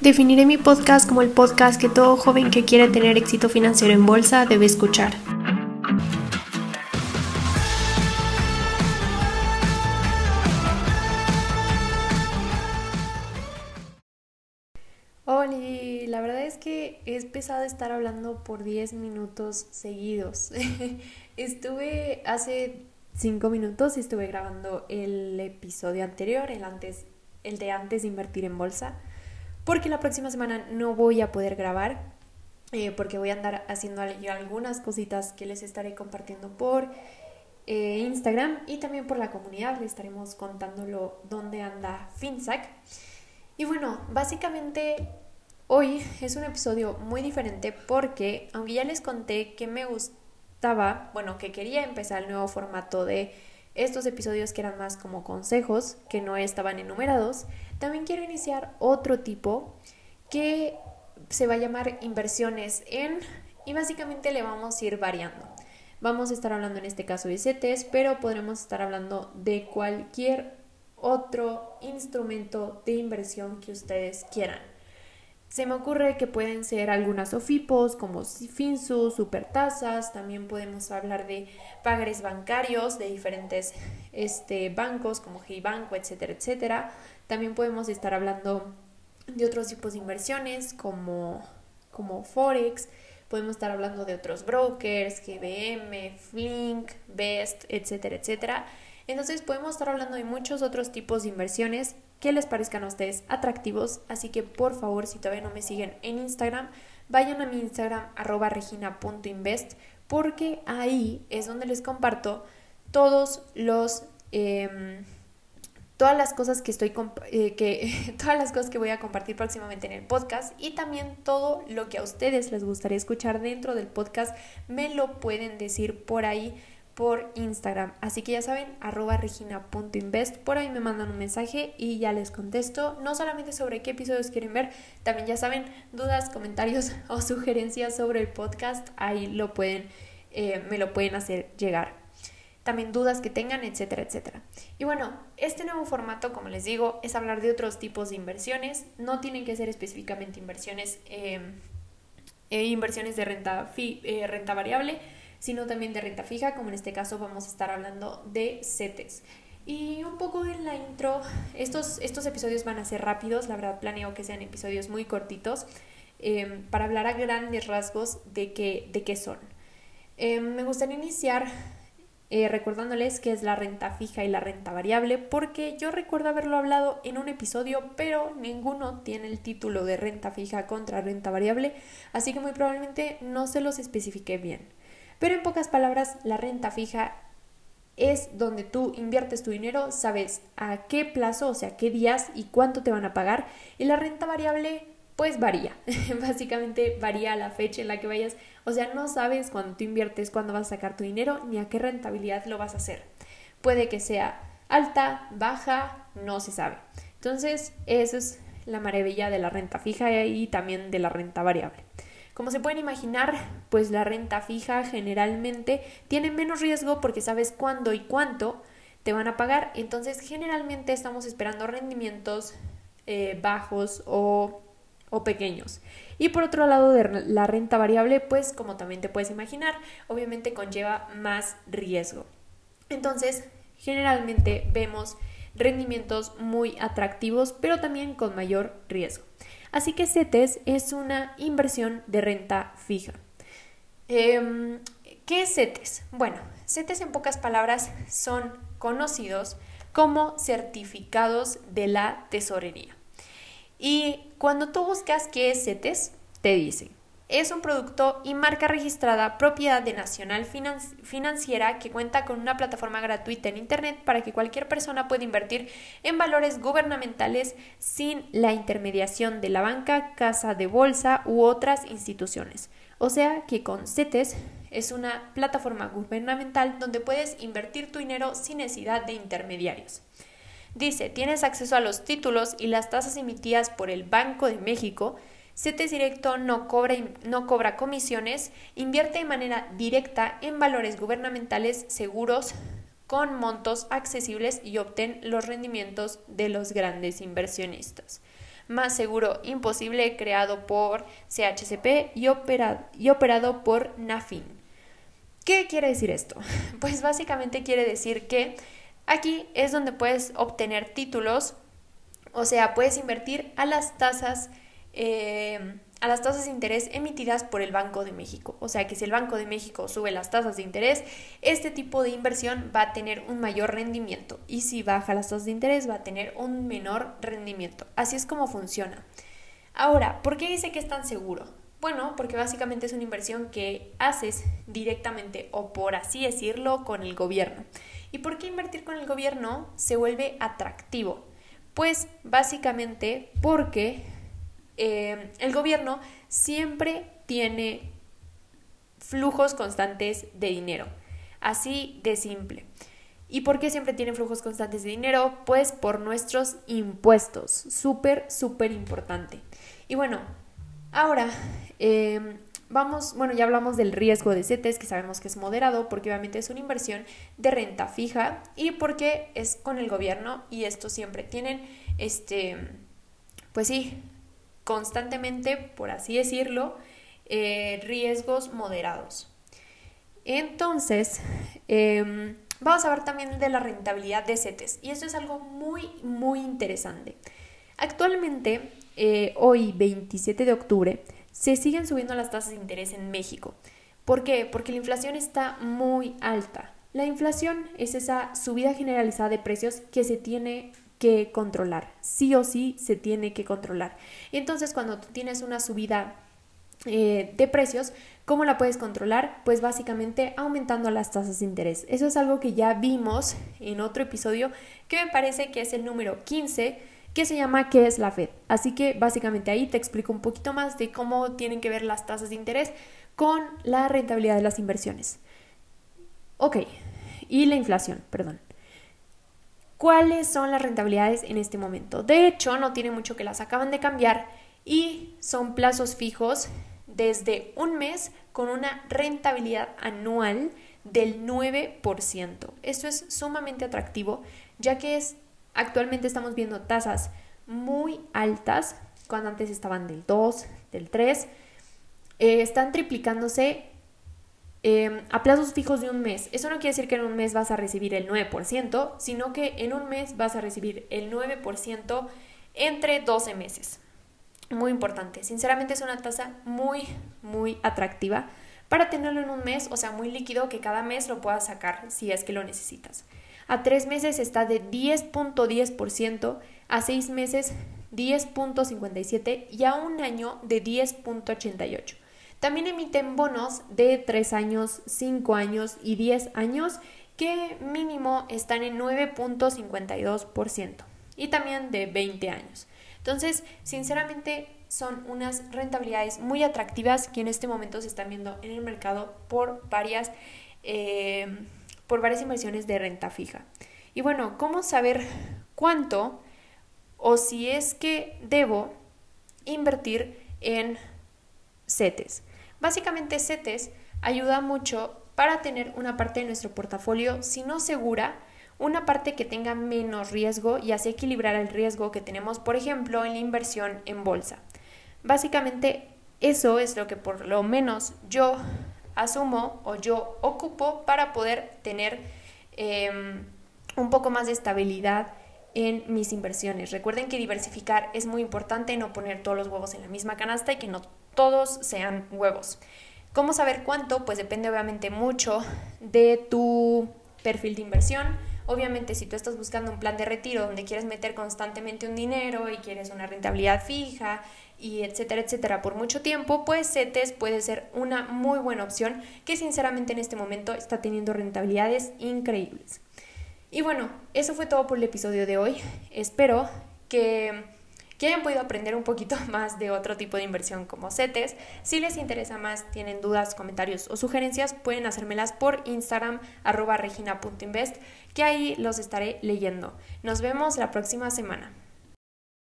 Definiré mi podcast como el podcast que todo joven que quiere tener éxito financiero en bolsa debe escuchar. Hola, la verdad es que es pesado estar hablando por 10 minutos seguidos. estuve hace 5 minutos y estuve grabando el episodio anterior, el, antes, el de antes de invertir en bolsa porque la próxima semana no voy a poder grabar, eh, porque voy a andar haciendo algunas cositas que les estaré compartiendo por eh, Instagram y también por la comunidad, les estaremos contándolo dónde anda FinSac. Y bueno, básicamente hoy es un episodio muy diferente porque, aunque ya les conté que me gustaba, bueno, que quería empezar el nuevo formato de estos episodios que eran más como consejos, que no estaban enumerados, también quiero iniciar otro tipo que se va a llamar inversiones en y básicamente le vamos a ir variando. Vamos a estar hablando en este caso de CETES, pero podremos estar hablando de cualquier otro instrumento de inversión que ustedes quieran. Se me ocurre que pueden ser algunas OFIPOS como FinSu, Supertasas, también podemos hablar de pagares bancarios de diferentes este, bancos como Banco, etcétera, etcétera. También podemos estar hablando de otros tipos de inversiones como, como Forex, podemos estar hablando de otros brokers, GBM, Flink, Best, etcétera, etcétera. Entonces podemos estar hablando de muchos otros tipos de inversiones que les parezcan a ustedes atractivos. Así que por favor, si todavía no me siguen en Instagram, vayan a mi Instagram arroba regina.invest porque ahí es donde les comparto todos los... Em, todas las cosas que estoy eh, que todas las cosas que voy a compartir próximamente en el podcast y también todo lo que a ustedes les gustaría escuchar dentro del podcast me lo pueden decir por ahí por Instagram. Así que ya saben, arroba regina.invest. Por ahí me mandan un mensaje y ya les contesto. No solamente sobre qué episodios quieren ver, también ya saben, dudas, comentarios o sugerencias sobre el podcast. Ahí lo pueden, eh, me lo pueden hacer llegar. También dudas que tengan, etcétera, etcétera. Y bueno, este nuevo formato, como les digo, es hablar de otros tipos de inversiones. No tienen que ser específicamente inversiones, eh, eh, inversiones de renta, renta variable sino también de renta fija, como en este caso vamos a estar hablando de CETES. Y un poco en la intro, estos, estos episodios van a ser rápidos, la verdad planeo que sean episodios muy cortitos, em, para hablar a grandes rasgos de qué, de qué son. Em, me gustaría iniciar eh, recordándoles qué es la renta fija y la renta variable, porque yo recuerdo haberlo hablado en un episodio, pero ninguno tiene el título de renta fija contra renta variable, así que muy probablemente no se los especifique bien. Pero en pocas palabras, la renta fija es donde tú inviertes tu dinero, sabes a qué plazo, o sea, qué días y cuánto te van a pagar. Y la renta variable, pues varía. Básicamente varía la fecha en la que vayas. O sea, no sabes cuándo tú inviertes, cuándo vas a sacar tu dinero, ni a qué rentabilidad lo vas a hacer. Puede que sea alta, baja, no se sabe. Entonces, esa es la maravilla de la renta fija y también de la renta variable. Como se pueden imaginar, pues la renta fija generalmente tiene menos riesgo porque sabes cuándo y cuánto te van a pagar. Entonces generalmente estamos esperando rendimientos eh, bajos o, o pequeños. Y por otro lado, de la renta variable, pues como también te puedes imaginar, obviamente conlleva más riesgo. Entonces, generalmente vemos rendimientos muy atractivos, pero también con mayor riesgo. Así que CETES es una inversión de renta fija. Em, ¿Qué es CETES? Bueno, CETES en pocas palabras son conocidos como certificados de la tesorería. Y cuando tú buscas qué es CETES, te dicen es un producto y marca registrada propiedad de Nacional Financiera que cuenta con una plataforma gratuita en Internet para que cualquier persona pueda invertir en valores gubernamentales sin la intermediación de la banca, casa de bolsa u otras instituciones. O sea que con CETES es una plataforma gubernamental donde puedes invertir tu dinero sin necesidad de intermediarios. Dice, tienes acceso a los títulos y las tasas emitidas por el Banco de México, CETES Directo no cobra, no cobra comisiones, invierte de manera directa en valores gubernamentales seguros con montos accesibles y obtén los rendimientos de los grandes inversionistas. más seguro imposible creado por CHCP y, y operado por NAFIN. ¿Qué quiere decir esto? Pues básicamente quiere decir que aquí es donde puedes obtener títulos, o sea, puedes invertir a las tasas eh, a las tasas de interés emitidas por el Banco de México. O sea que si el Banco de México sube las tasas de interés, este tipo de inversión va a tener un mayor rendimiento y si baja las tasas de interés va a tener un menor rendimiento. Así es como funciona. Ahora, ¿por qué dice que es tan seguro? Bueno, porque básicamente es una inversión que haces directamente o por así decirlo con el gobierno. ¿Y por qué invertir con el gobierno se vuelve atractivo? Pues básicamente porque eh, el gobierno siempre tiene flujos constantes de dinero. Así de simple. ¿Y por qué siempre tienen flujos constantes de dinero? Pues por nuestros impuestos. Súper, súper importante. Y bueno, ahora em, vamos, bueno, ya hablamos del riesgo de CETES, que sabemos que es moderado, porque obviamente es una inversión de renta fija y porque es con el gobierno y esto siempre tienen, este, pues sí, constantemente, por así decirlo, eh, riesgos moderados. Entonces, em, vamos a ver también de la rentabilidad de CETES. Y esto es algo muy, muy interesante. Actualmente, eh, hoy 27 de octubre, se siguen subiendo las tasas de interés en México. ¿Por qué? Porque la inflación está muy alta. La inflación es esa subida generalizada de precios que se tiene que controlar. Sí o sí se tiene que controlar. Entonces, cuando tú tienes una subida eh, de precios, ¿cómo la puedes controlar? Pues básicamente aumentando las tasas de interés. Eso es algo que ya vimos en otro episodio que me parece que es el número 15 que se llama ¿Qué es la Fed? Así que básicamente ahí te explico un poquito más de cómo tienen que ver las tasas de interés con la rentabilidad de las inversiones. Ok, y la inflación, perdón cuáles son las rentabilidades en este momento. De hecho, no tiene mucho que las acaban de cambiar y son plazos fijos desde un mes con una rentabilidad anual del 9%. Esto es sumamente atractivo ya que es actualmente estamos viendo tasas muy altas cuando antes estaban del 2, del 3. Eh, están triplicándose Em, a plazos fijos de un mes. Eso no quiere decir que en un mes vas a recibir el 9%, sino que en un mes vas a recibir el 9% entre 12 meses. Muy importante. Sinceramente es una tasa muy, muy atractiva para tenerlo en un mes, o sea, muy líquido que cada mes lo puedas sacar si es que lo necesitas. A tres meses está de 10.10%, a seis meses 10.57% y a un año de 10.88%. También emiten bonos de 3 años, 5 años y 10 años que mínimo están en 9.52% y también de 20 años. Entonces, sinceramente, son unas rentabilidades muy atractivas que en este momento se están viendo en el mercado por varias, eh, por varias inversiones de renta fija. Y bueno, ¿cómo saber cuánto o si es que debo invertir en CETES? Básicamente CETES ayuda mucho para tener una parte de nuestro portafolio, si no segura, una parte que tenga menos riesgo y así equilibrar el riesgo que tenemos, por ejemplo, en la inversión en bolsa. Básicamente eso es lo que por lo menos yo asumo o yo ocupo para poder tener em, un poco más de estabilidad en mis inversiones. Recuerden que diversificar es muy importante, no poner todos los huevos en la misma canasta y que no todos sean huevos. ¿Cómo saber cuánto? Pues depende obviamente mucho de tu perfil de inversión. Obviamente si tú estás buscando un plan de retiro donde quieres meter constantemente un dinero y quieres una rentabilidad fija y etcétera, etcétera por mucho tiempo, pues CETES puede ser una muy buena opción que sinceramente en este momento está teniendo rentabilidades increíbles. Y bueno, eso fue todo por el episodio de hoy. Espero que que hayan podido aprender un poquito más de otro tipo de inversión como CETES. Si les interesa más, tienen dudas, comentarios o sugerencias, pueden hacérmelas por Instagram arroba regina.invest, que ahí los estaré leyendo. Nos vemos la próxima semana.